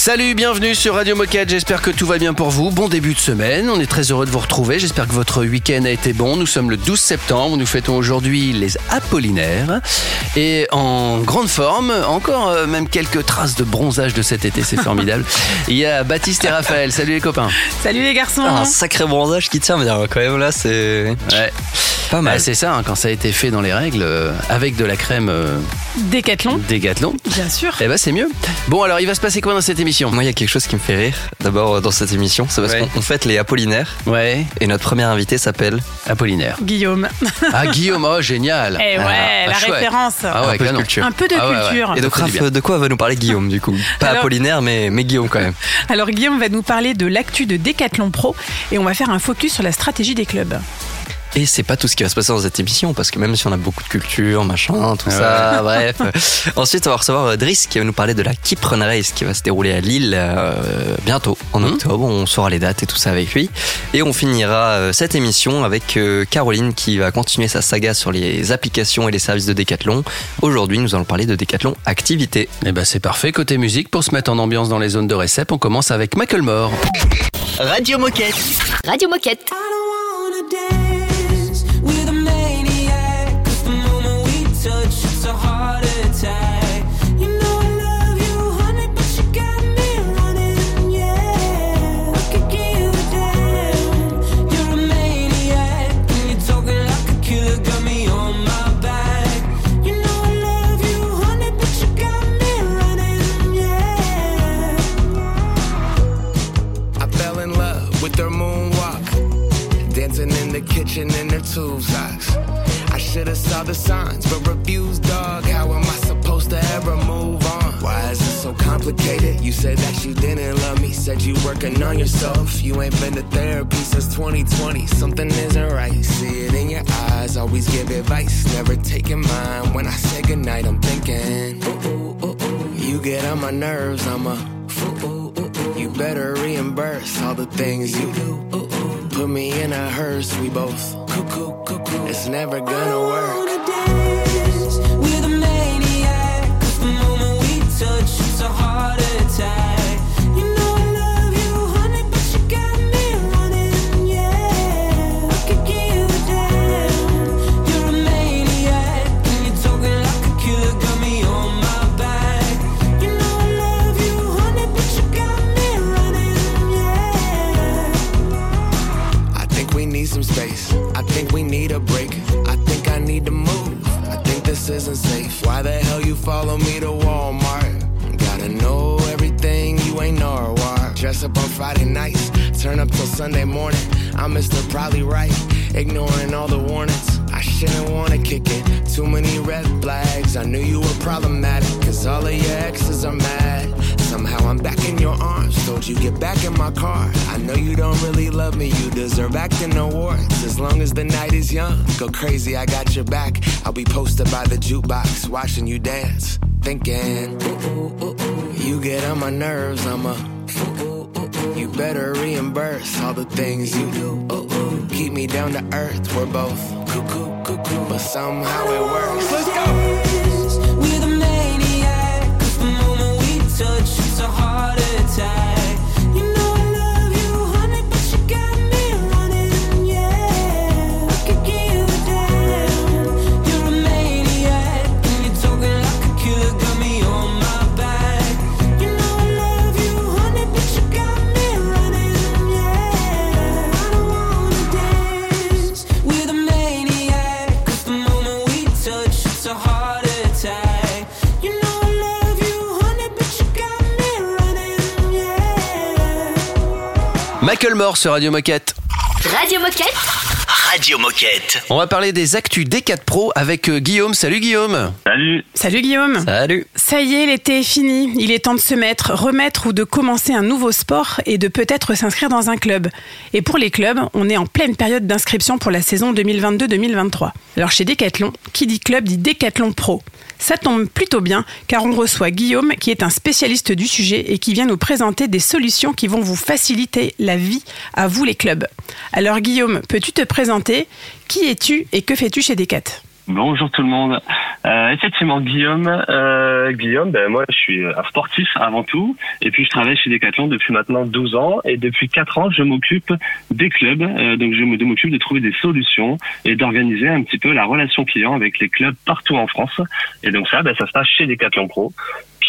Salut, bienvenue sur Radio Moquette, j'espère que tout va bien pour vous. Bon début de semaine, on est très heureux de vous retrouver, j'espère que votre week-end a été bon. Nous sommes le 12 septembre, nous fêtons aujourd'hui les Apollinaires. Et en grande forme, encore euh, même quelques traces de bronzage de cet été, c'est formidable. Il y a Baptiste et Raphaël, salut les copains. Salut les garçons. Ah, un sacré bronzage qui tient, mais quand même là, c'est Ouais. Pas mal. Bah, c'est ça, hein, quand ça a été fait dans les règles, euh, avec de la crème euh, Décathlon, Décathlon, bien sûr. eh ben c'est mieux. Bon alors, il va se passer quoi dans cette émission? Moi, il y a quelque chose qui me fait rire. D'abord, euh, dans cette émission, c'est parce Ouais. qu'on on fête les Apollinaires Ouais, et notre premier invité s'appelle. Apollinaire. Guillaume. Ah Guillaume, oh génial. Eh ouais, Ah, la chouette. référence. Ah ouais, un peu de canon. culture. Un peu de Ah ouais, ouais. culture. Et donc, Ça fait du Raph, bien. de quoi va nous parler Guillaume du coup? Pas Alors- Apollinaire, mais, mais Guillaume quand même. Alors Guillaume va nous parler de l'actu de Décathlon Pro et on va faire un focus sur la stratégie des clubs. Et c'est pas tout ce qui va se passer dans cette émission, parce que même si on a beaucoup de culture, machin, tout ça, bref. Ensuite, on va recevoir euh, Driss qui va nous parler de la Keep Run Race qui va se dérouler à Lille euh, bientôt, en Mhm. octobre. On saura les dates et tout ça avec lui. Et on finira euh, cette émission avec euh, Caroline qui va continuer sa saga sur les applications et les services de Decathlon. Aujourd'hui, nous allons parler de Decathlon Activité. Eh ben c'est parfait côté musique pour se mettre en ambiance dans les zones de récep. On commence avec Macklemore. Radio Moquette. Radio Moquette. Night is young, go crazy. I got your back. I'll be posted by the jukebox, watching you dance, thinking. Ooh, ooh, ooh, ooh. You get on my nerves. I'm a. You better reimburse all the things you do. Ooh, ooh. Keep me down to earth. We're both cuckoo, cuckoo, but somehow it works. Yeah. Macklemore sur Radio Moquette. Radio Moquette. Radio Moquette. On va parler des actus D4 Pro avec euh, Guillaume. Salut Guillaume. Salut. Salut Guillaume. Salut Ça y est, l'été est fini. Il est temps de se mettre, remettre ou de commencer un nouveau sport et de peut-être s'inscrire dans un club. Et pour les clubs, on est en pleine période d'inscription pour la saison 2022-2023. Alors chez Decathlon, qui dit club dit Decathlon Pro. Ça tombe plutôt bien car on reçoit Guillaume qui est un spécialiste du sujet et qui vient nous présenter des solutions qui vont vous faciliter la vie à vous les clubs. Alors Guillaume, peux-tu te présenter? Qui es-tu et que fais-tu chez Decat? Bonjour tout le monde. Euh, effectivement, Guillaume, euh, Guillaume, ben moi je suis un sportif avant tout, et puis je travaille chez Decathlon depuis maintenant 12 ans, et depuis 4 ans je m'occupe des clubs, euh, donc je m'occupe de trouver des solutions et d'organiser un petit peu la relation client avec les clubs partout en France. Et donc ça, ben, ça se passe chez Decathlon Pro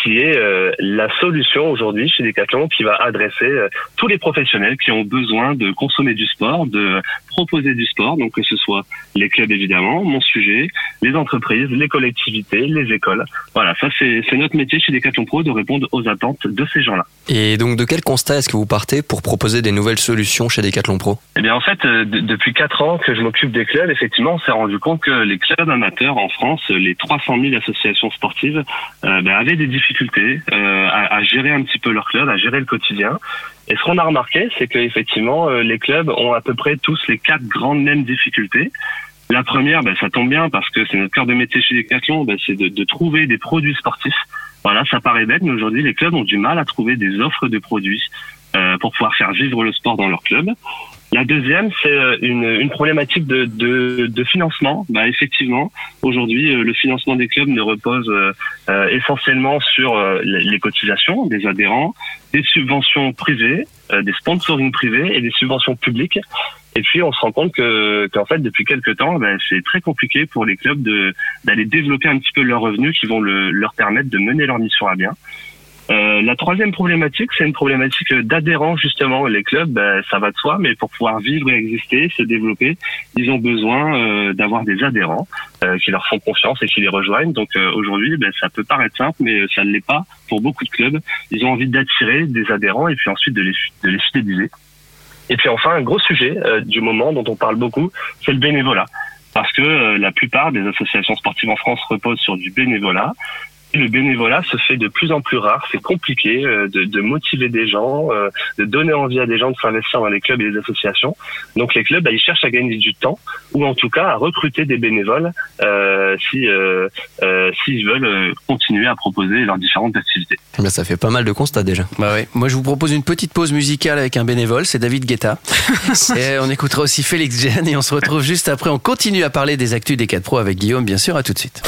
qui est euh, la solution aujourd'hui chez Decathlon qui va adresser euh, tous les professionnels qui ont besoin de consommer du sport, de proposer du sport, donc que ce soit les clubs évidemment, mon sujet, les entreprises, les collectivités, les écoles. Voilà, ça c'est notre métier chez Decathlon Pro de répondre aux attentes de ces gens-là. Et donc, de quel constat est-ce que vous partez pour proposer des nouvelles solutions chez Decathlon Pro? Eh bien, en fait, euh, de- depuis quatre ans que je m'occupe des clubs, effectivement, on s'est rendu compte que les clubs amateurs en France, les 300 000 associations sportives, euh, ben, avaient des difficultés euh, à, à gérer un petit peu leur club, à gérer le quotidien. Et ce qu'on a remarqué, c'est qu'effectivement, euh, les clubs ont à peu près tous les quatre grandes mêmes difficultés. La première, ben, ça tombe bien parce que c'est notre cœur de métier chez Decathlon, ben, c'est de, de trouver des produits sportifs. Voilà, ça paraît bête, mais aujourd'hui, les clubs ont du mal à trouver des offres de produits euh, pour pouvoir faire vivre le sport dans leur club. La deuxième, c'est euh, une, une problématique de, de, de financement. Bah, effectivement, aujourd'hui, euh, le financement des clubs ne repose euh, euh, essentiellement sur euh, les cotisations des adhérents, des subventions privées, euh, des sponsoring privés et des subventions publiques. Et puis, on se rend compte que qu'en fait, depuis quelques temps, ben, c'est très compliqué pour les clubs de d'aller développer un petit peu leurs revenus qui vont le, leur permettre de mener leur mission à bien. Euh, la troisième problématique, c'est une problématique d'adhérents justement. Les clubs, ben, ça va de soi, mais pour pouvoir vivre et exister, se développer, ils ont besoin euh, d'avoir des adhérents euh, qui leur font confiance et qui les rejoignent. Donc euh, aujourd'hui, ben, ça peut paraître simple, mais ça ne l'est pas pour beaucoup de clubs. Ils ont envie d'attirer des adhérents et puis ensuite de les, de les fidéliser. Et puis enfin, un gros sujet euh, du moment dont on parle beaucoup, c'est le bénévolat. Parce que euh, la plupart des associations sportives en France reposent sur du bénévolat. Le bénévolat se fait de plus en plus rare. C'est compliqué euh, de, de motiver des gens, euh, de donner envie à des gens de s'investir dans les clubs et les associations. Donc les clubs, bah, ils cherchent à gagner du temps ou en tout cas à recruter des bénévoles euh, si euh, euh, s'ils veulent euh, continuer à proposer leurs différentes activités. Eh bien, Ça fait pas mal de constats déjà. Bah ouais. Moi, je vous propose une petite pause musicale avec un bénévole, c'est David Guetta. et on écoutera aussi Félix Jeanne et on se retrouve juste après. On continue à parler des actus des 4 Pro avec Guillaume, bien sûr. À tout de suite.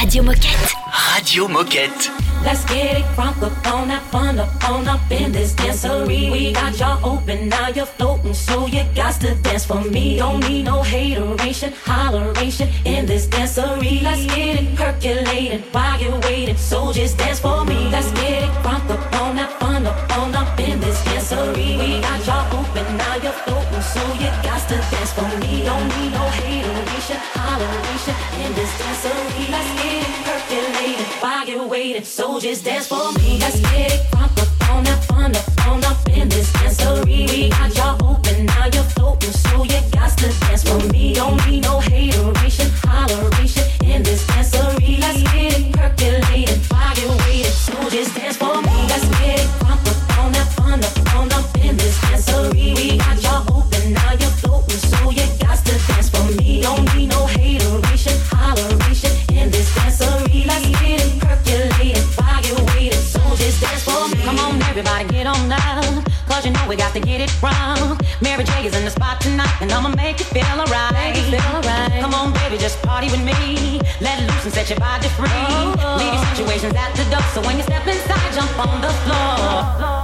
Radio Moquette. Radio Moquette. Let's get it crunk up on that fun up on up in this dancery. We got y'all open, now you're floating, so you got to dance for me. Don't need no hateration, holleration in this dancery. Let's get it percolated while you're waiting, so just dance for me. Let's get it crunk up on that fun up on up in this dancery. We got y'all open, now you're floating, so you got to dance for me. Don't need no hateration, holleration in this dancery. Let's you're waiting, so just dance for me. Let's get it crunk up on that fun up on up in this dancery. We got y'all open, now you're floating, so you got to dance for me. Don't need no hateration, holleration everybody, get on now. Cause you know we got to get it wrong. Mary J is in the spot tonight, and I'ma make you feel alright. Feel alright. Come on, baby, just party with me. Let loose and set your body free. Oh, oh. Leave your situations at the door, so when you step inside, jump on the floor.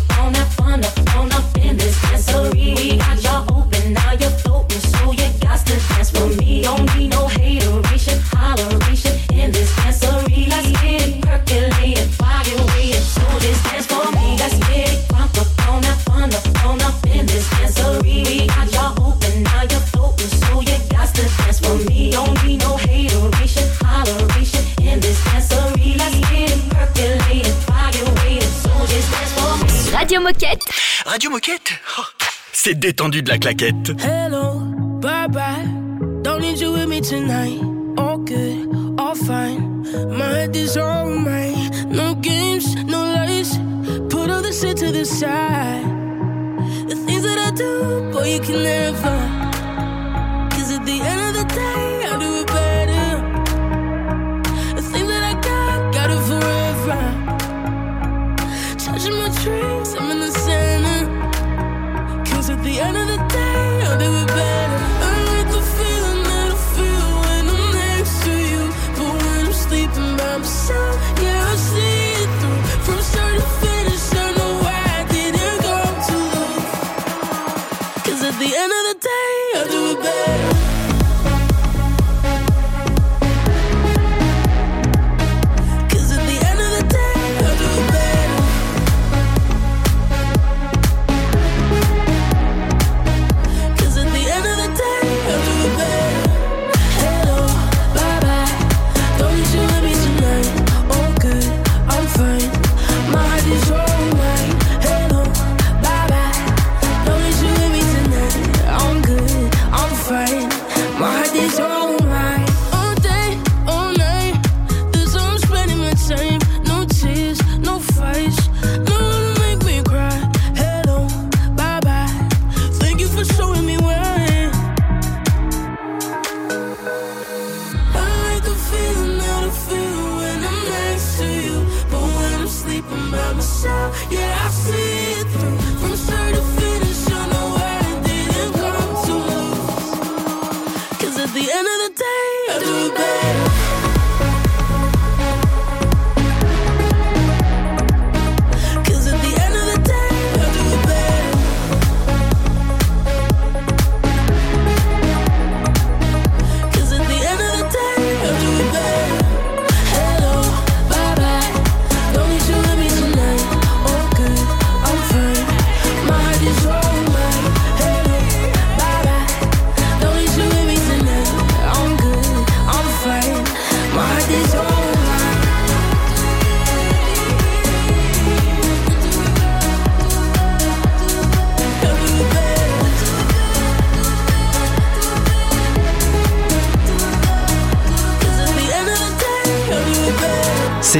don't need no hater. Radio Moquette Oh, C'est détendu de la claquette. Hello, bye bye. Don't need you with me tonight. All good, all fine. My head is on mine. No games, no lies. Put all the shit to the side. The things that I do, boy, you can never.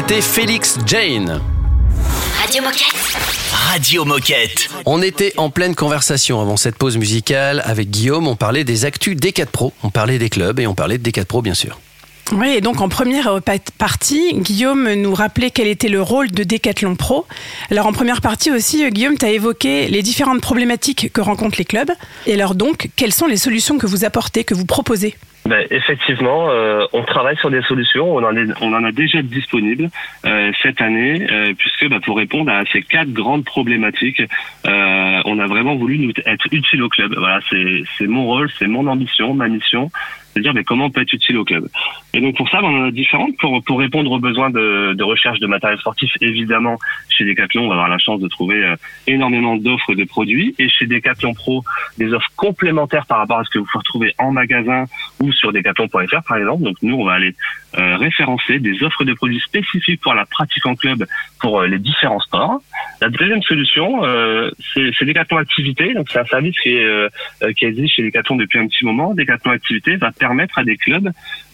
C'était Félix Jane. Radio Moquette. Radio Moquette. On était en pleine conversation avant cette pause musicale avec Guillaume. On parlait des actus D4 Pro, on parlait des clubs et on parlait de D4 Pro bien sûr. Oui, et donc en première euh, pa- partie, Guillaume nous rappelait quel était le rôle de Decathlon Pro. Alors en première partie aussi, euh, Guillaume, tu as évoqué les différentes problématiques que rencontrent les clubs. Et alors donc, quelles sont les solutions que vous apportez, que vous proposez? Ben, effectivement, euh, on travaille sur des solutions. On en, est- on en a déjà disponibles euh, cette année, euh, puisque bah, pour répondre à ces quatre grandes problématiques, euh, on a vraiment voulu nous être utile au club. Voilà, c'est mon rôle, c'est mon ambition, ma mission, de dire mais comment on peut être utile au club? Et donc pour ça, ben, on en a différentes pour pour répondre aux besoins de, de recherche de matériel sportif. Évidemment, chez Decathlon, on va avoir la chance de trouver euh, énormément d'offres de produits, et chez Decathlon Pro, des offres complémentaires par rapport à ce que vous pouvez retrouver en magasin ou sur decathlon.fr par exemple. Donc nous, on va aller euh, référencer des offres de produits spécifiques pour la pratique en club pour euh, les différents sports. La deuxième solution, euh, c'est Decathlon Activité. Donc c'est un service qui, est, euh, qui existe chez Decathlon depuis un petit moment. Decathlon Activité va permettre à des clubs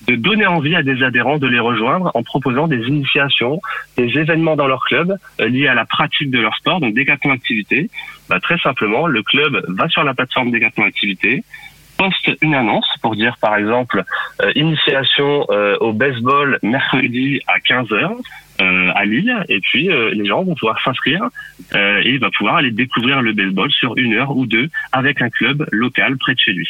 de donner envie à des adhérents de les rejoindre en proposant des initiations, des événements dans leur club liés à la pratique de leur sport. Donc Decathlon Activité, bah, très simplement, le club va sur la plateforme Decathlon Activité, poste une annonce pour dire par exemple euh, initiation euh, au baseball mercredi à 15h euh, à Lille et puis euh, les gens vont pouvoir s'inscrire euh, et il va pouvoir aller découvrir le baseball sur une heure ou deux avec un club local près de chez lui.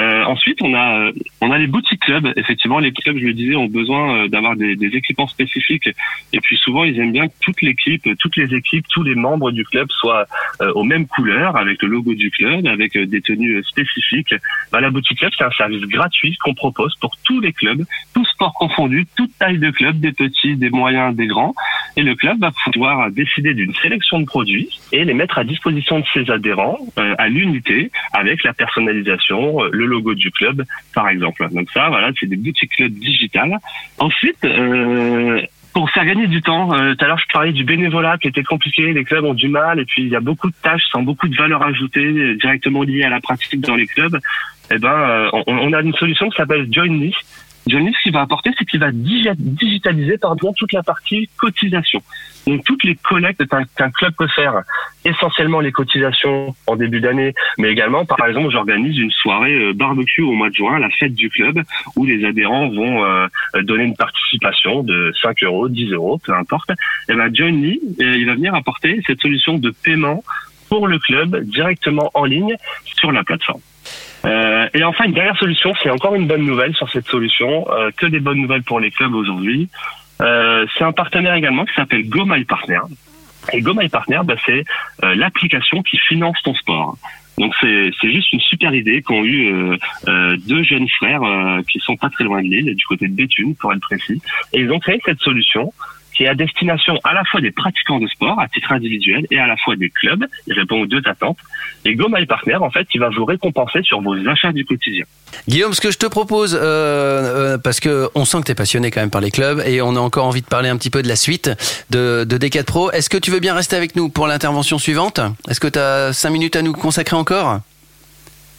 Euh, ensuite, on a euh, on a les boutiques clubs. Effectivement, les clubs, je le disais, ont besoin euh, d'avoir des, des équipements spécifiques. Et puis souvent, ils aiment bien que toute l'équipe, toutes les équipes, tous les membres du club soient euh, aux mêmes couleurs, avec le logo du club, avec euh, des tenues spécifiques. Bah, la boutique club, c'est un service gratuit qu'on propose pour tous les clubs, tous sports confondus, toute taille de club, des petits, des moyens, des grands. Et le club va pouvoir décider d'une sélection de produits et les mettre à disposition de ses adhérents euh, à l'unité avec la personnalisation, euh, logo du club, par exemple. Donc ça, voilà, c'est des boutiques club digitales. Ensuite, euh, pour faire gagner du temps, euh, tout à l'heure je parlais du bénévolat qui était compliqué, les clubs ont du mal et puis il y a beaucoup de tâches sans beaucoup de valeur ajoutée directement liées à la pratique dans les clubs. Eh ben, euh, on, on a une solution qui s'appelle Joinly. Joinly, ce qu'il va apporter, c'est qu'il va digi- digitaliser pardon toute la partie cotisation. Donc toutes les collectes qu'un club peut faire, essentiellement les cotisations en début d'année, mais également, par exemple, j'organise une soirée euh, barbecue au mois de juin, la fête du club, où les adhérents vont euh, donner une participation de 5 euros, 10 euros, peu importe. Et ben Joinly, euh, il va venir apporter cette solution de paiement pour le club directement en ligne sur la plateforme. Euh, et enfin, une dernière solution, c'est encore une bonne nouvelle sur cette solution, euh, que des bonnes nouvelles pour les clubs aujourd'hui. Euh, c'est un partenaire également qui s'appelle Go Partner. Et Go Partner, bah, c'est l'application qui finance ton sport. Donc c'est juste une super idée qu'ont eu deux jeunes frères qui sont pas très loin de Lille, du côté de Béthune pour être précis, et ils ont créé cette solution qui est à destination à la fois des pratiquants de sport à titre individuel et à la fois des clubs. Il répond aux deux attentes. Et Go My Partner, en fait, il va vous récompenser sur vos achats du quotidien. Guillaume, ce que je te propose, euh, euh, parce que on sent que tu es passionné quand même par les clubs et on a encore envie de parler un petit peu de la suite de, de D4 Pro. Est-ce que tu veux bien rester avec nous pour l'intervention suivante? Est-ce que tu as 5 minutes à nous consacrer encore?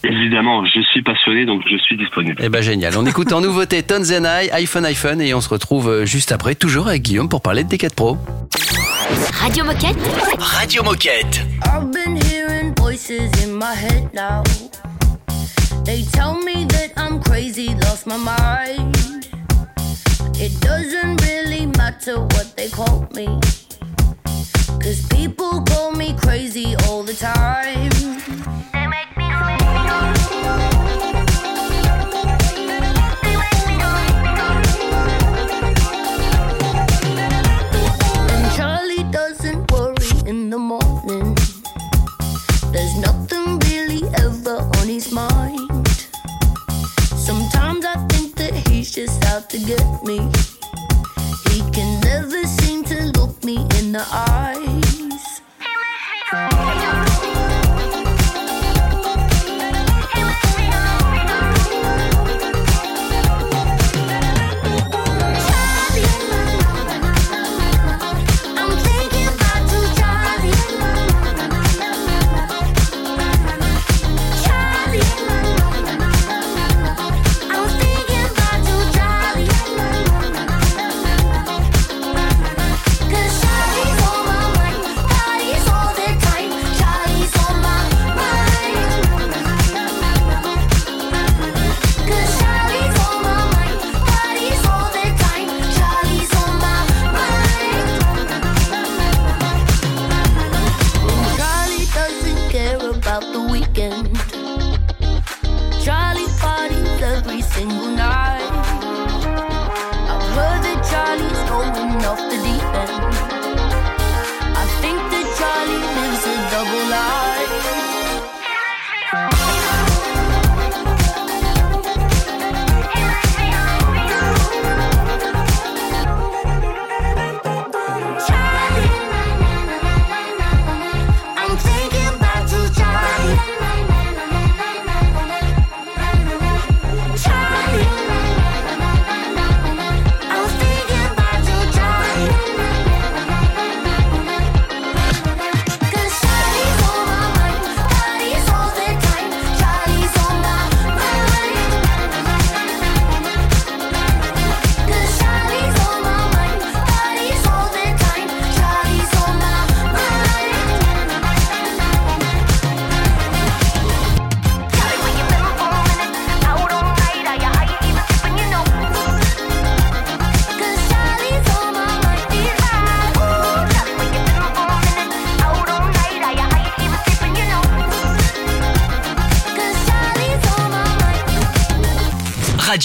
Évidemment, je suis passionné, donc je suis disponible. Eh ben génial. On écoute en nouveauté Tones and I, iPhone iPhone et on se retrouve euh, juste après, toujours avec Guillaume pour parler de D4 Pro. Radio Moquette. Radio Moquette. I've been hearing voices in my head now. They tell me that I'm crazy, lost my mind. It doesn't really matter what they call me. Cause people call me crazy all the time.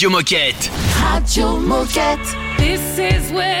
Radio Moquette. Radio Moquette. This is where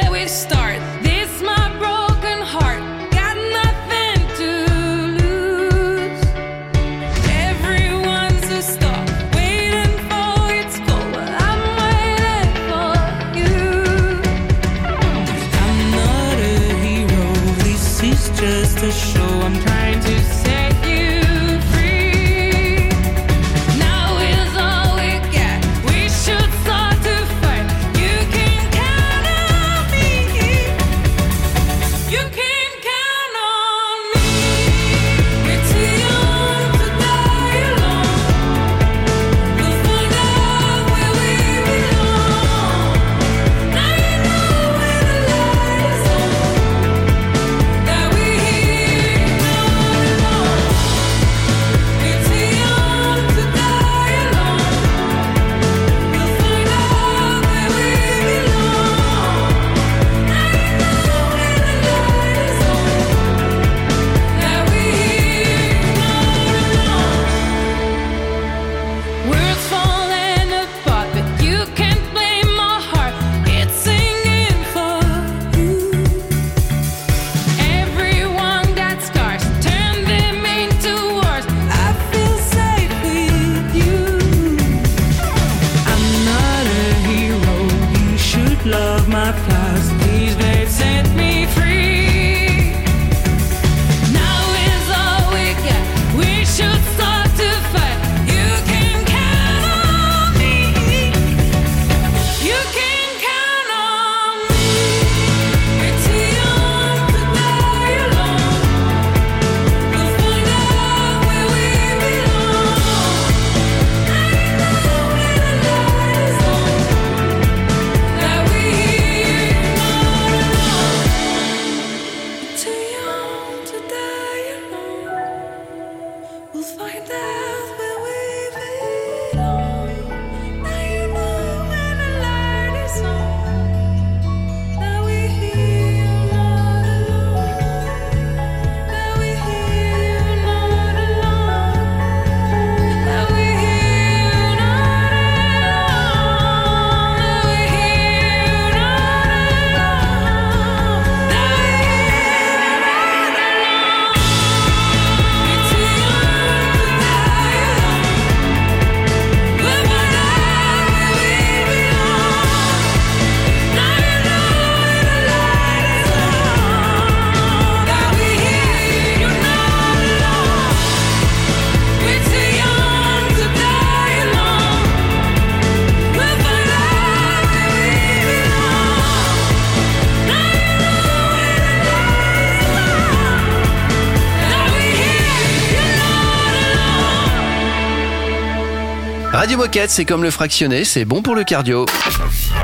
Radio Moquette, c'est comme le fractionné, c'est bon pour le cardio.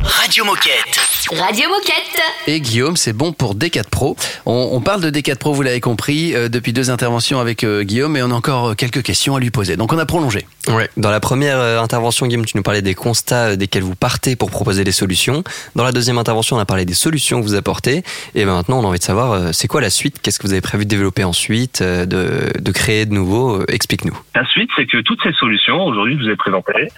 Radio Moquette. Radio Moquette. Et Guillaume, c'est bon pour D4 Pro. On, on parle de D4 Pro, vous l'avez compris, euh, depuis deux interventions avec euh, Guillaume, et on a encore euh, quelques questions à lui poser. Donc on a prolongé. Ouais. Dans la première euh, intervention, Guillaume, tu nous parlais des constats euh, desquels vous partez pour proposer des solutions. Dans la deuxième intervention, on a parlé des solutions que vous apportez. Et ben maintenant, on a envie de savoir, euh, c'est quoi la suite? Qu'est-ce que vous avez prévu de développer ensuite, euh, de, de créer de nouveau? Explique-nous. La suite, c'est que toutes ces solutions, aujourd'hui, je vous ai présentées,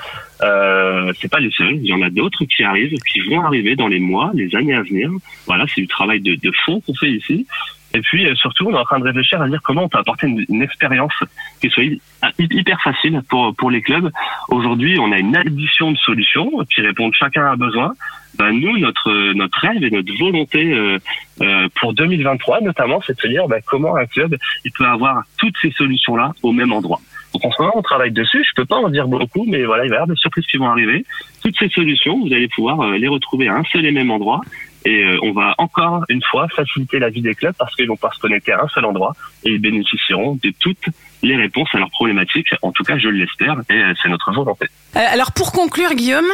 euh, c'est pas les seules. Il y en a d'autres qui arrivent, qui vont arriver dans les mois, les années à venir. Voilà, c'est du travail de, de fond qu'on fait ici. Et puis, euh, surtout, on est en train de réfléchir à dire comment on peut apporter une, une expérience qui soit hy- hyper facile pour, pour les clubs. Aujourd'hui, on a une addition de solutions qui répondent chacun à un besoin. Ben, nous, notre, notre rêve et notre volonté euh, euh, pour 2023, notamment, c'est de se dire ben, comment un club il peut avoir toutes ces solutions-là au même endroit. Donc en ce moment, on travaille dessus. Je peux pas en dire beaucoup, mais voilà, il va y avoir des surprises qui vont arriver. Toutes ces solutions, vous allez pouvoir euh, les retrouver à un seul et même endroit. Et euh, on va encore une fois faciliter la vie des clubs parce qu'ils vont pouvoir se connecter à un seul endroit et ils bénéficieront de toutes les réponses à leurs problématiques. En tout cas, je l'espère et euh, c'est notre volonté. Euh, Alors pour conclure, Guillaume,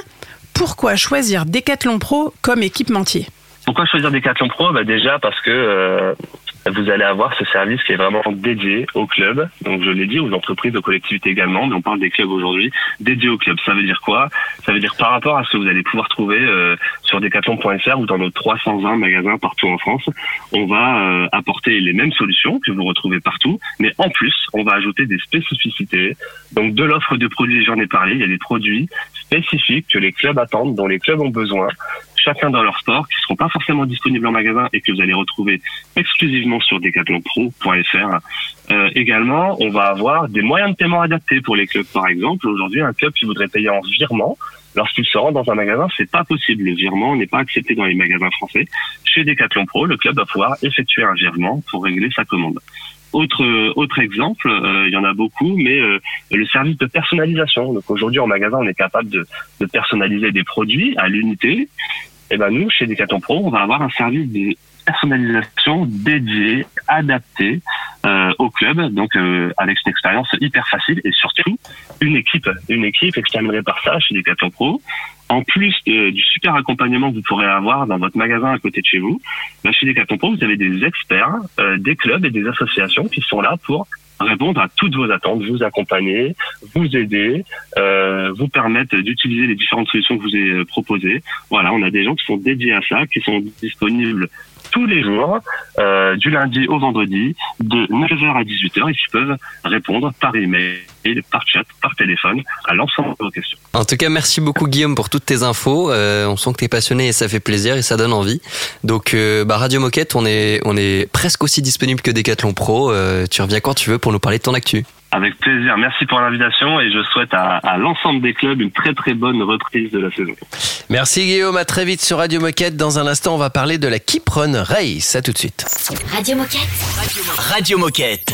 pourquoi choisir Decathlon Pro comme équipementier? Pourquoi choisir Decathlon Pro? Bah Déjà parce que euh, vous allez avoir ce service qui est vraiment dédié aux clubs. Donc je l'ai dit, aux entreprises, aux collectivités également, mais on parle des clubs aujourd'hui, dédié aux clubs. Ça veut dire quoi? Ça veut dire par rapport à ce que vous allez pouvoir trouver euh, sur decathlon.fr ou dans nos 320 magasins partout en France, on va euh, apporter les mêmes solutions que vous retrouvez partout, mais en plus, on va ajouter des spécificités. Donc de l'offre de produits, j'en ai parlé, il y a des produits spécifiques que les clubs attendent, dont les clubs ont besoin chacun dans leur sport, qui seront pas forcément disponibles en magasin et que vous allez retrouver exclusivement sur decathlonpro.fr. Euh, également, on va avoir des moyens de paiement adaptés pour les clubs. Par exemple, aujourd'hui, un club qui voudrait payer en virement, lorsqu'il se rend dans un magasin, c'est pas possible. Le virement n'est pas accepté dans les magasins français. Chez Decathlon Pro, le club va pouvoir effectuer un virement pour régler sa commande. Autre autre exemple, euh, il y en a beaucoup, mais euh, le service de personnalisation. Donc aujourd'hui en magasin, on est capable de personnaliser des produits à l'unité. Et ben nous, chez Decathlon Pro, on va avoir un service de personnalisation dédié, adapté euh, au club, donc euh, avec une expérience hyper facile et surtout une équipe, une équipe, et par ça chez Decathlon Pro. En plus de- du super accompagnement que vous pourrez avoir dans votre magasin à côté de chez vous, bah, chez Decathlon Pro, vous avez des experts, euh, des clubs et des associations qui sont là pour répondre à toutes vos attentes, vous accompagner, vous aider, euh, vous permettre d'utiliser les différentes solutions que vous euh, proposées. Voilà, on a des gens qui sont dédiés à ça, qui sont disponibles tous les jours, euh, du lundi au vendredi, de 9h à 18h, et qui peuvent répondre par email, par chat, par téléphone, à l'ensemble de vos questions. En tout cas, merci beaucoup Guillaume pour toutes tes infos. Euh, on sent que t'es passionné et ça fait plaisir et ça donne envie. Donc, euh, bah, Radio Moquette, on est, on est presque aussi disponible que Decathlon Pro. Tu reviens quand tu veux pour nous parler de ton actu. Avec plaisir. Merci pour l'invitation et je souhaite à, à l'ensemble des clubs une très très bonne reprise de la saison. Merci Guillaume, à très vite sur Radio Moquette. Dans un instant, on va parler de la Keep Run Race. À tout de suite. Radio Moquette. Radio Moquette.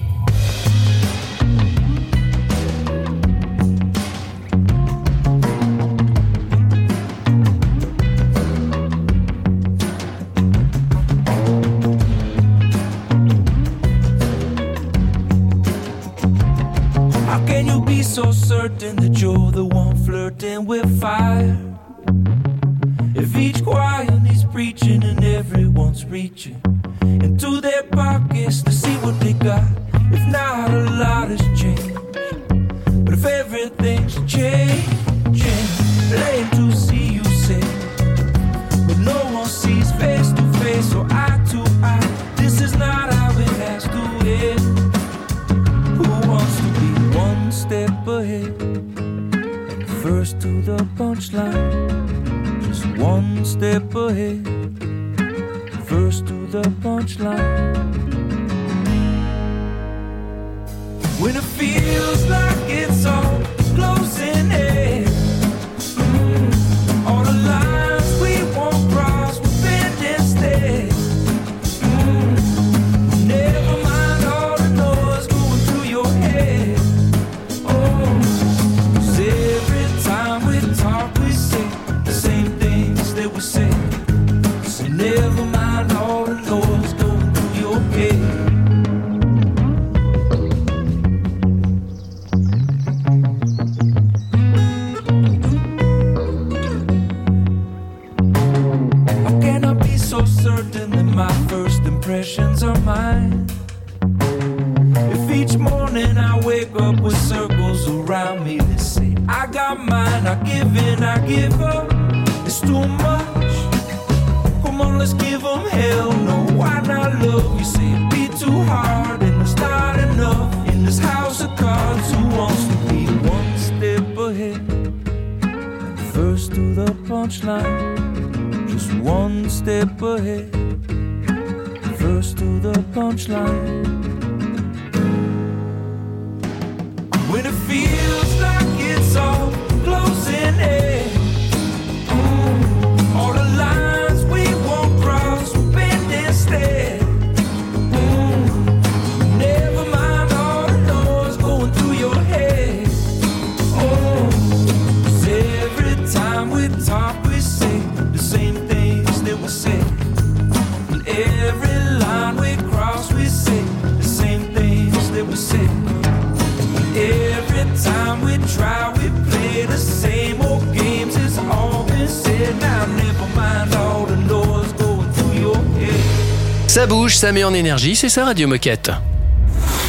Ça met en énergie, c'est ça Radio Moquette?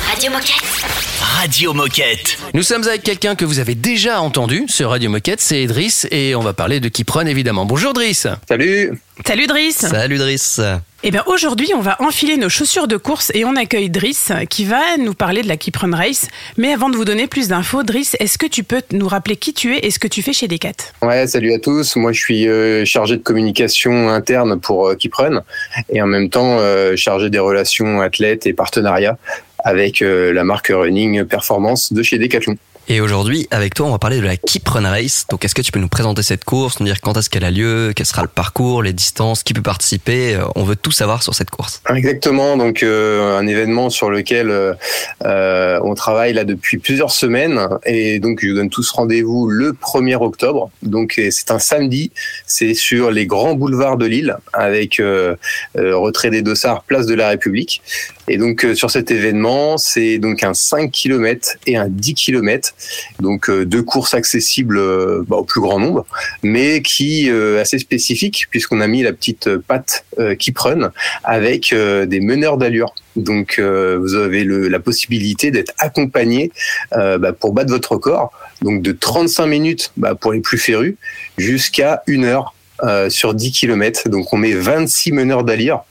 Radio Moquette. Radio Moquette. Nous sommes avec quelqu'un que vous avez déjà entendu sur Radio Moquette, c'est Driss, et on va parler de Kipron évidemment. Bonjour Driss. Salut Salut Driss Salut Driss. Eh bien aujourd'hui, on va enfiler nos chaussures de course et on accueille Driss qui va nous parler de la Keep Run Race. Mais avant de vous donner plus d'infos, Driss, est-ce que tu peux nous rappeler qui tu es et ce que tu fais chez Decat? Ouais, salut à tous. Moi, je suis euh, chargé de communication interne pour euh, Keeprun et en même temps euh, chargé des relations athlètes et partenariats avec euh, la marque Running Performance de chez Decathlon. Et aujourd'hui, avec toi, on va parler de la Keep Run Race. Donc, est-ce que tu peux nous présenter cette course, nous dire quand est-ce qu'elle a lieu, quel sera le parcours, les distances, qui peut participer Euh, On veut tout savoir sur cette course. Exactement, donc euh, un événement sur lequel euh, on travaille là depuis plusieurs semaines et donc je vous donne tous rendez-vous le 1er octobre. Donc c'est un samedi, c'est sur les grands boulevards de Lille avec retrait des dossards, place de la République. Et donc sur cet événement, c'est donc un 5 km et un 10 km, donc euh, deux courses accessibles euh, bah, au plus grand nombre, mais qui euh, assez spécifiques puisqu'on a mis la petite patte Keep Run avec des meneurs d'allure. Donc vous avez la possibilité d'être accompagné bah, pour battre votre record, donc de 35 minutes bah, pour les plus férus jusqu'à une heure sur 10 km. Donc on met 26 meneurs d'allure,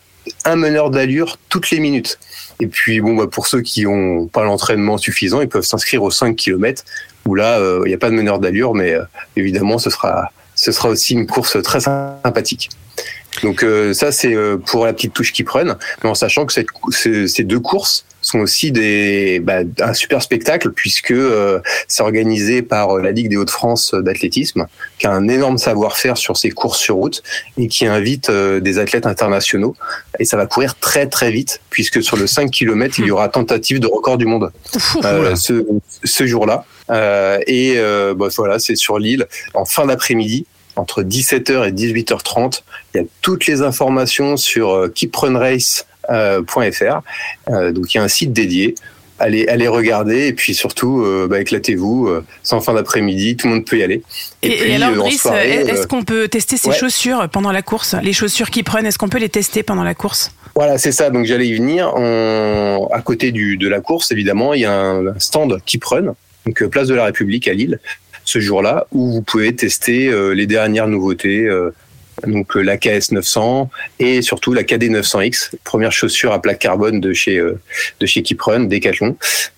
un meneur d'allure toutes les minutes. Et puis bon, bah, pour ceux qui ont pas l'entraînement suffisant, ils peuvent s'inscrire aux 5 km où là euh, il n'y a pas de meneur d'allure, mais euh, évidemment ce sera ce sera aussi une course très sympathique. Donc euh, ça c'est euh, pour la petite touche qui prennent, mais en sachant que ces deux courses sont aussi des bah, un super spectacle puisque euh, c'est organisé par euh, la Ligue des Hauts-de-France d'athlétisme, qui a un énorme savoir-faire sur ces courses sur route et qui invite euh, des athlètes internationaux. Et ça va courir très très vite puisque sur le 5 km, il y aura tentative de record du monde euh, ce, ce jour-là. Euh, et euh, bah, voilà, c'est sur l'île en fin d'après-midi entre 17h et 18h30. Il y a toutes les informations sur euh, keeprunrace.fr. Euh, donc il y a un site dédié. Allez, allez regarder et puis surtout euh, bah, éclatez-vous. euh, c'est en fin d'après-midi, tout le monde peut y aller. Et, et puis, alors, euh, soirée, est-ce euh, qu'on peut tester ouais. chaussures pendant la course Les chaussures qui prennent, est-ce qu'on peut les tester pendant la course? Voilà, c'est ça. Donc j'allais y venir. On- À côté du, de la course, évidemment, il y a un stand Keep Run, donc euh, place de la République à Lille, ce jour-là, où vous pouvez tester euh, les dernières nouveautés. euh, donc euh, la KS 900 et surtout la KD 900X, première chaussure à plaque carbone de chez euh, de chez Keep Run, Decathlon,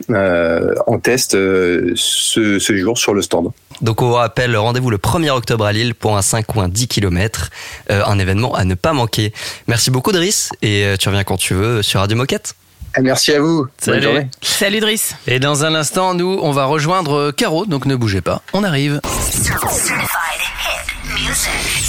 euh, en test euh, ce, ce jour sur le stand. Donc on vous rappelle, rendez-vous le 1er octobre à Lille pour un 5 ou un 10 km, un événement à ne pas manquer. Merci beaucoup Driss et tu reviens quand tu veux sur Radio Moquette. Ah, Merci à vous. Bonne Salut. journée. Salut Driss. Et dans un instant, nous, on va rejoindre Caro, donc ne bougez pas, on arrive.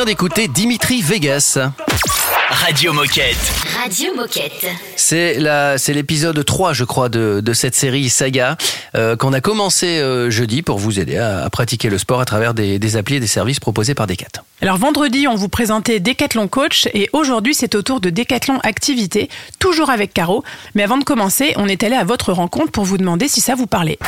Vient d'écouter Dimitri Vegas. Radio Moquette. Radio Moquette. C'est la, c'est l'épisode 3, je crois, de, de cette série Saga euh, qu'on a commencé euh, jeudi pour vous aider à, à pratiquer le sport à travers des, des applis et des services proposés par Decat. Alors vendredi, on vous présentait Décathlon Coach et aujourd'hui, c'est au tour de Décathlon Activité, toujours avec Caro. Mais avant de commencer, on est allé à votre rencontre pour vous demander si ça vous parlait.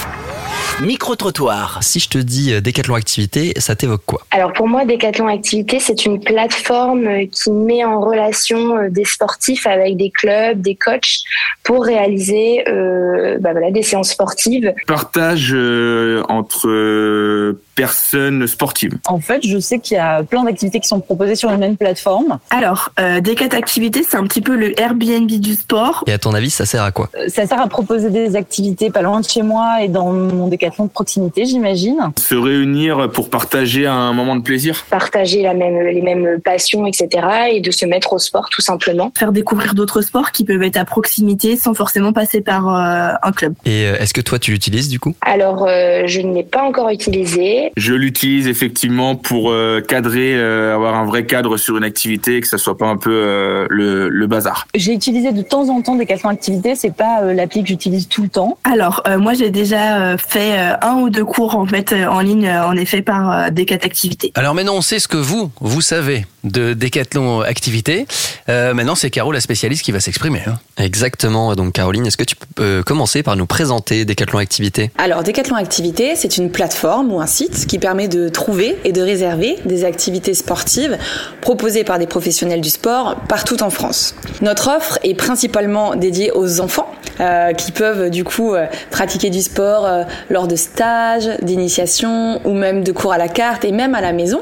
Micro-trottoir. Si je te dis euh, Décathlon Activité, ça t'évoque quoi? Alors pour moi, Decathlon Activité, c'est une plateforme euh, qui met en relation euh, des sportifs avec des clubs, des coachs pour réaliser euh, bah voilà, des séances sportives. Partage euh, entre euh, personnes sportives. En fait, je sais qu'il y a plein d'activités qui sont proposées sur une même plateforme. Alors, euh, Decat Activité, c'est un petit peu le Airbnb du sport. Et à ton avis, ça sert à quoi? Ça sert à proposer des activités pas loin de chez moi et dans mon décathlon de proximité, j'imagine. Se réunir pour partager un moment de plaisir. partager la même, les mêmes passions, etc. et de se mettre au sport tout simplement. Faire découvrir d'autres sports qui peuvent être à proximité sans forcément passer par euh, un club. Et euh, est-ce que toi, tu l'utilises du coup? Alors, euh, je ne l'ai pas encore utilisé. Je l'utilise effectivement pour euh, cadrer, euh, avoir un vrai cadre sur une activité, que ça soit pas un peu euh, le, le bazar. J'ai utilisé de temps en temps Décathlon Activité, c'est pas euh, l'appli que j'utilise tout le temps. Alors, euh, moi, j'ai déjà euh, fait euh, un ou deux cours en fait euh, en ligne, euh, en effet, par euh, Decat Activité. Alors maintenant, on sait ce que vous, vous savez de Décathlon Activité. Euh, maintenant, c'est Caro, la spécialiste, qui va s'exprimer. hein. Exactement. Donc Caroline, est-ce que tu peux euh, commencer par nous présenter Décathlon Activité? Alors, Decathlon Activité, c'est une plateforme ou un site qui permet de trouver et de réserver des activités sportives proposées par des professionnels du sport partout en France. Notre offre est principalement dédiée aux enfants euh, qui peuvent du coup euh, pratiquer du sport euh, lors de stages, d'initiation ou même de cours à la carte et même à la maison.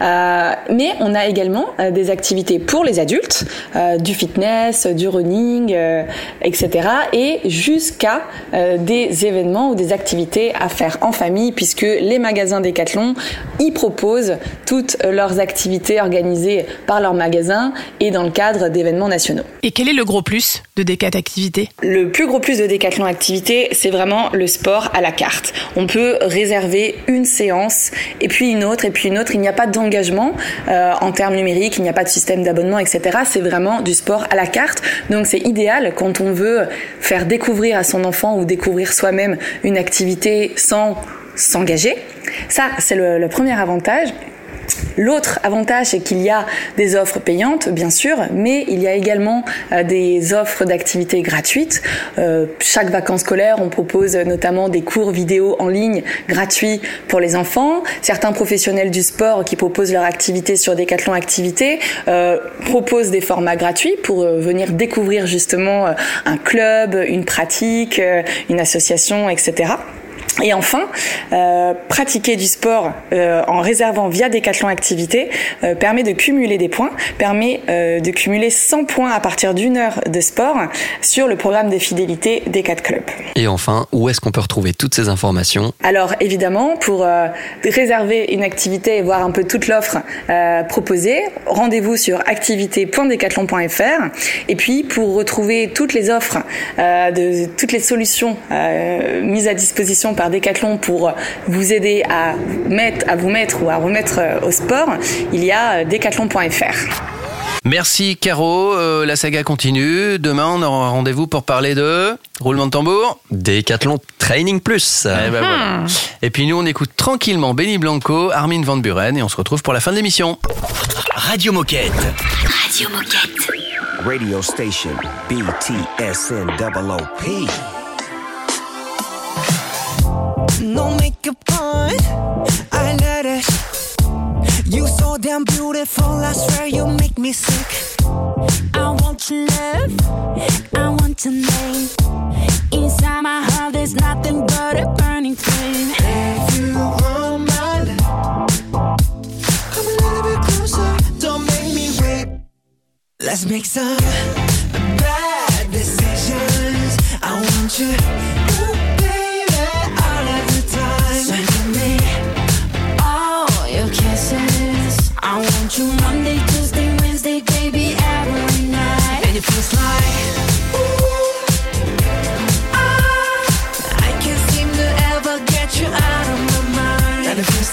Euh, mais on a également euh, des activités pour les adultes, euh, du fitness, du running, euh, etc. Et jusqu'à des événements ou des activités à faire en famille, puisque les magasins Decathlon y proposent toutes leurs activités organisées par leurs magasins et dans le cadre d'événements nationaux. Et quel est le gros plus de Decat Activité? Le plus gros plus de Decathlon Activité, c'est vraiment le sport à la carte. On peut réserver une séance et puis une autre et puis une autre. Il n'y a pas d'engagement euh, en termes numériques, il n'y a pas de système d'abonnement, etc. C'est vraiment du sport à la carte. Donc c'est idéal quand on veut faire découvrir à son enfant ou découvrir soi-même une activité sans s'engager. Ça, c'est le premier avantage. L'autre avantage, c'est qu'il y a des offres payantes, bien sûr, mais il y a également euh, des offres d'activités gratuites. Euh, chaque vacances scolaires, on propose notamment des cours vidéo en ligne gratuits pour les enfants. Certains professionnels du sport qui proposent leur activité sur Decathlon Activités euh, proposent des formats gratuits pour euh, venir découvrir justement un club, une pratique, une association, etc. Et enfin, euh, pratiquer du sport euh, en réservant via Decathlon Activité euh, permet de cumuler des points, permet euh, de cumuler 100 points à partir d'une heure de sport sur le programme de fidélité Decat Club. Et enfin, où est-ce qu'on peut retrouver toutes ces informations? Alors évidemment, pour euh, réserver une activité et voir un peu toute l'offre euh, proposée, rendez-vous sur activité.decathlon.fr. Et puis pour retrouver toutes les offres, euh, de toutes les solutions euh, mises à disposition par Decathlon pour vous aider à mettre, à vous mettre ou à remettre euh, au sport, il y a euh, decathlon.fr. Merci Caro, Euh, la saga continue. Demain, on aura rendez-vous pour parler de roulement de tambour. Décathlon Training Plus. Eh ben voilà. Et puis nous, on écoute tranquillement Benny Blanco, Armin Van Buren et on se retrouve pour la fin de l'émission. Radio Moquette. Radio Moquette. Radio station BTSN No makeup on, I let it. You so damn beautiful, I swear you make me sick. I want your love, I want your name. Inside my heart, there's nothing but a burning flame. If you want love, come a little bit closer, don't make me wait. Let's make some bad decisions. I want you.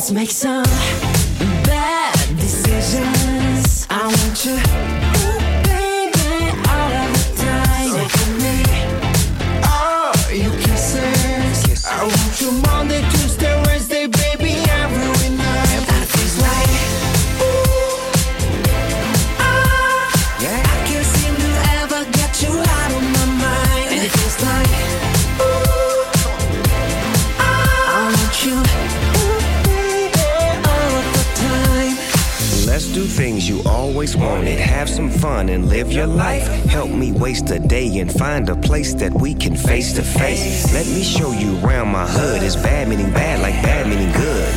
Let's make some bad decisions. I want you, always wanted. Have some fun and live your life. Help me waste a day and find a place that we can face to face. Let me show you around my hood. It's bad meaning bad, like bad meaning good.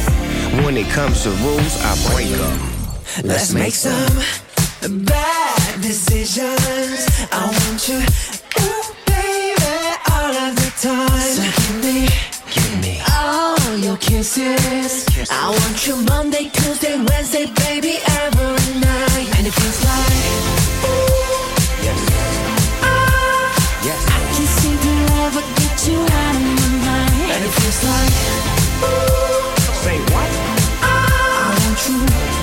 When it comes to rules, I break them. Let's make some bad decisions. I want you, ooh, baby, all of the time. So give me, your kisses. I want you Monday, Tuesday, Wednesday, baby, every night. And it feels like, ooh, ah, Yes. I can't seem to ever get you out of my mind. And it feels like, ooh, Say what? I want you,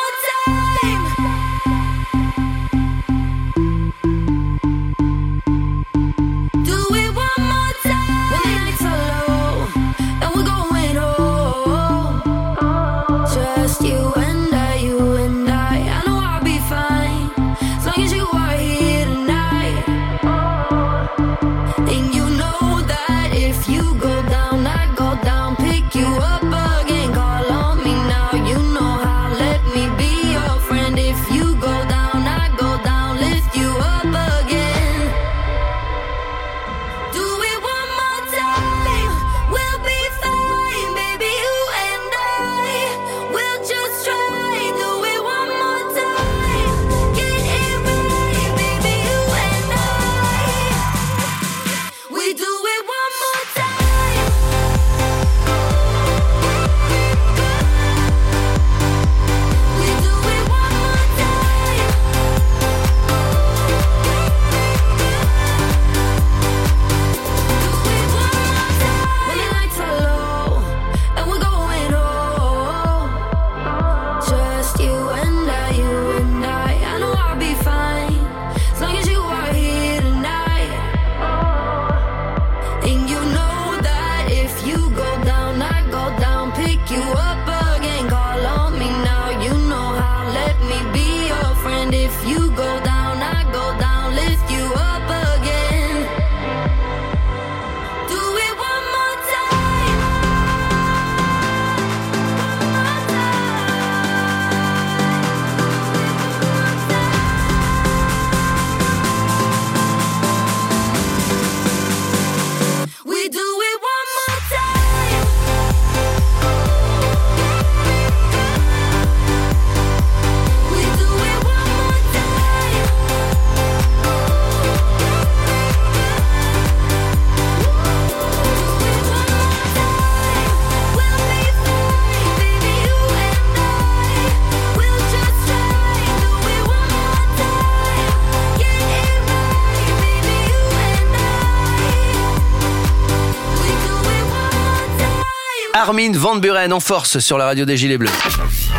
Armin Van Buren en force sur la radio des Gilets Bleus.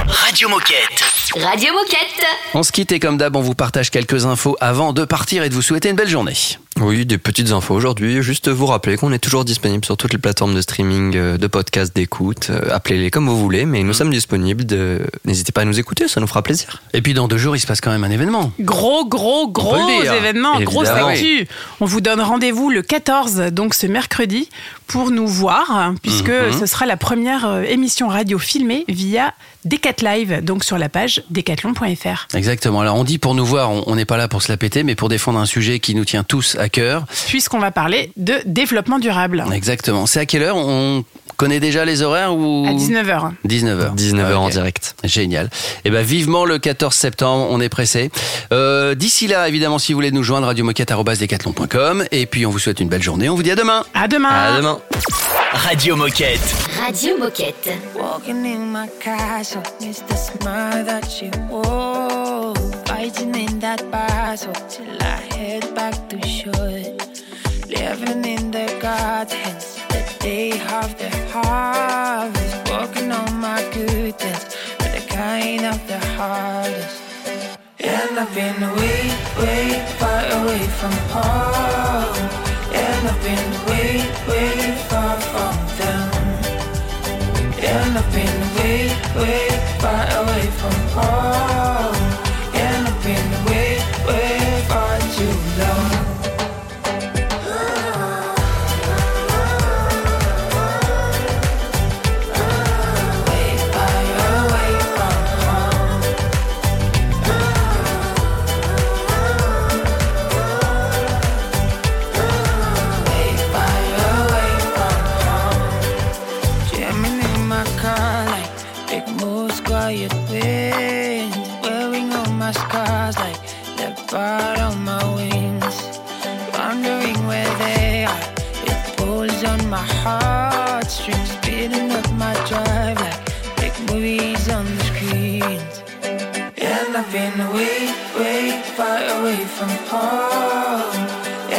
Radio Moquette. Radio Moquette. On se quitte et comme d'hab, on vous partage quelques infos avant de partir et de vous souhaiter une belle journée. Oui, des petites infos aujourd'hui. Juste vous rappeler qu'on est toujours disponible sur toutes les plateformes de streaming, euh, de podcasts, d'écoute. Euh, Appelez-les comme vous voulez, mais nous sommes disponibles. De... N'hésitez pas à nous écouter, ça nous fera plaisir. Et puis dans deux jours, il se passe quand même un événement. Gros, gros, gros événement, grosse Évidemment. actu. On vous donne rendez-vous le 14, donc ce mercredi, pour nous voir, puisque Mhm. ce sera la première euh, émission radio filmée via Decat Live, donc sur la page decathlon.fr. Exactement. Alors on dit pour nous voir, on n'est pas là pour se la péter, mais pour défendre un sujet qui nous tient tous à cœur. Puisqu'on va parler de développement durable. Exactement. C'est à quelle heure On connaît déjà les horaires ou À 19h. 19h. 19h en direct. Génial. Et ben vivement le 14 septembre, on est pressé. Euh, D'ici là, évidemment, si vous voulez nous joindre, radiomoquette.com et puis on vous souhaite une belle journée. On vous dit à demain. À demain. À demain. Radio Moquette. Radio Moquette. Walking in my castle, miss the smile that you wore. Fighting in that battle till I head back to shore. Living in the gardens, the day of the harvest. Walking on my good things, but the kind of the hardest. And I've been way, way far away from home. And I've been way, way far from them. And I've been way, way far away from home. Part on my wings. Wondering where they are. It pulls on my heartstrings, speeding up my drive like big movies on the screens. And I've been way, way far away from home.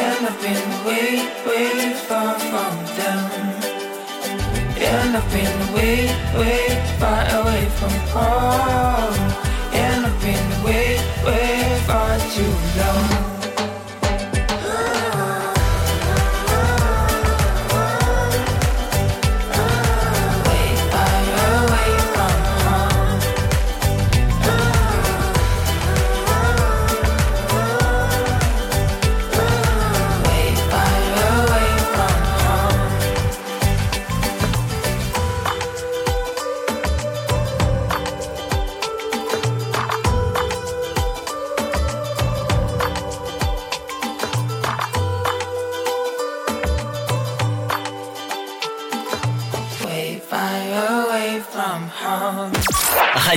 And I've been way, way far from them. And I've been way, way far away from home. And I've been way, way you know.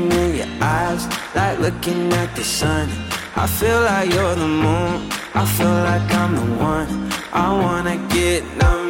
looking in your eyes, like looking at the sun. I feel like you're the moon, I feel like I'm the one. I wanna get numb,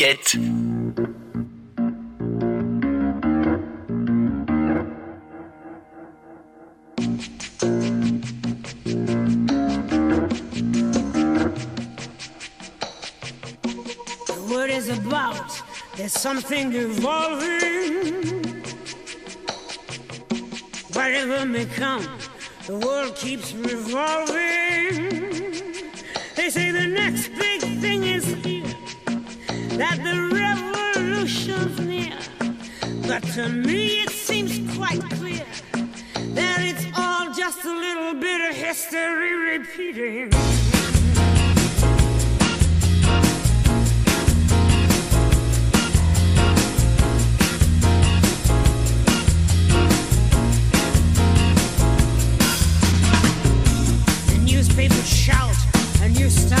Is about, there's something evolving. Whatever may come, the world keeps revolving. They say the next big thing is that the revolution's near. But to me it seems quite clear that it's all just a little bit of history repeating. The newspapers shout, a new style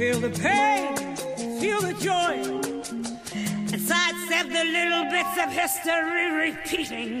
Feel the pain, feel the joy. And sidestep the little bits of history repeating.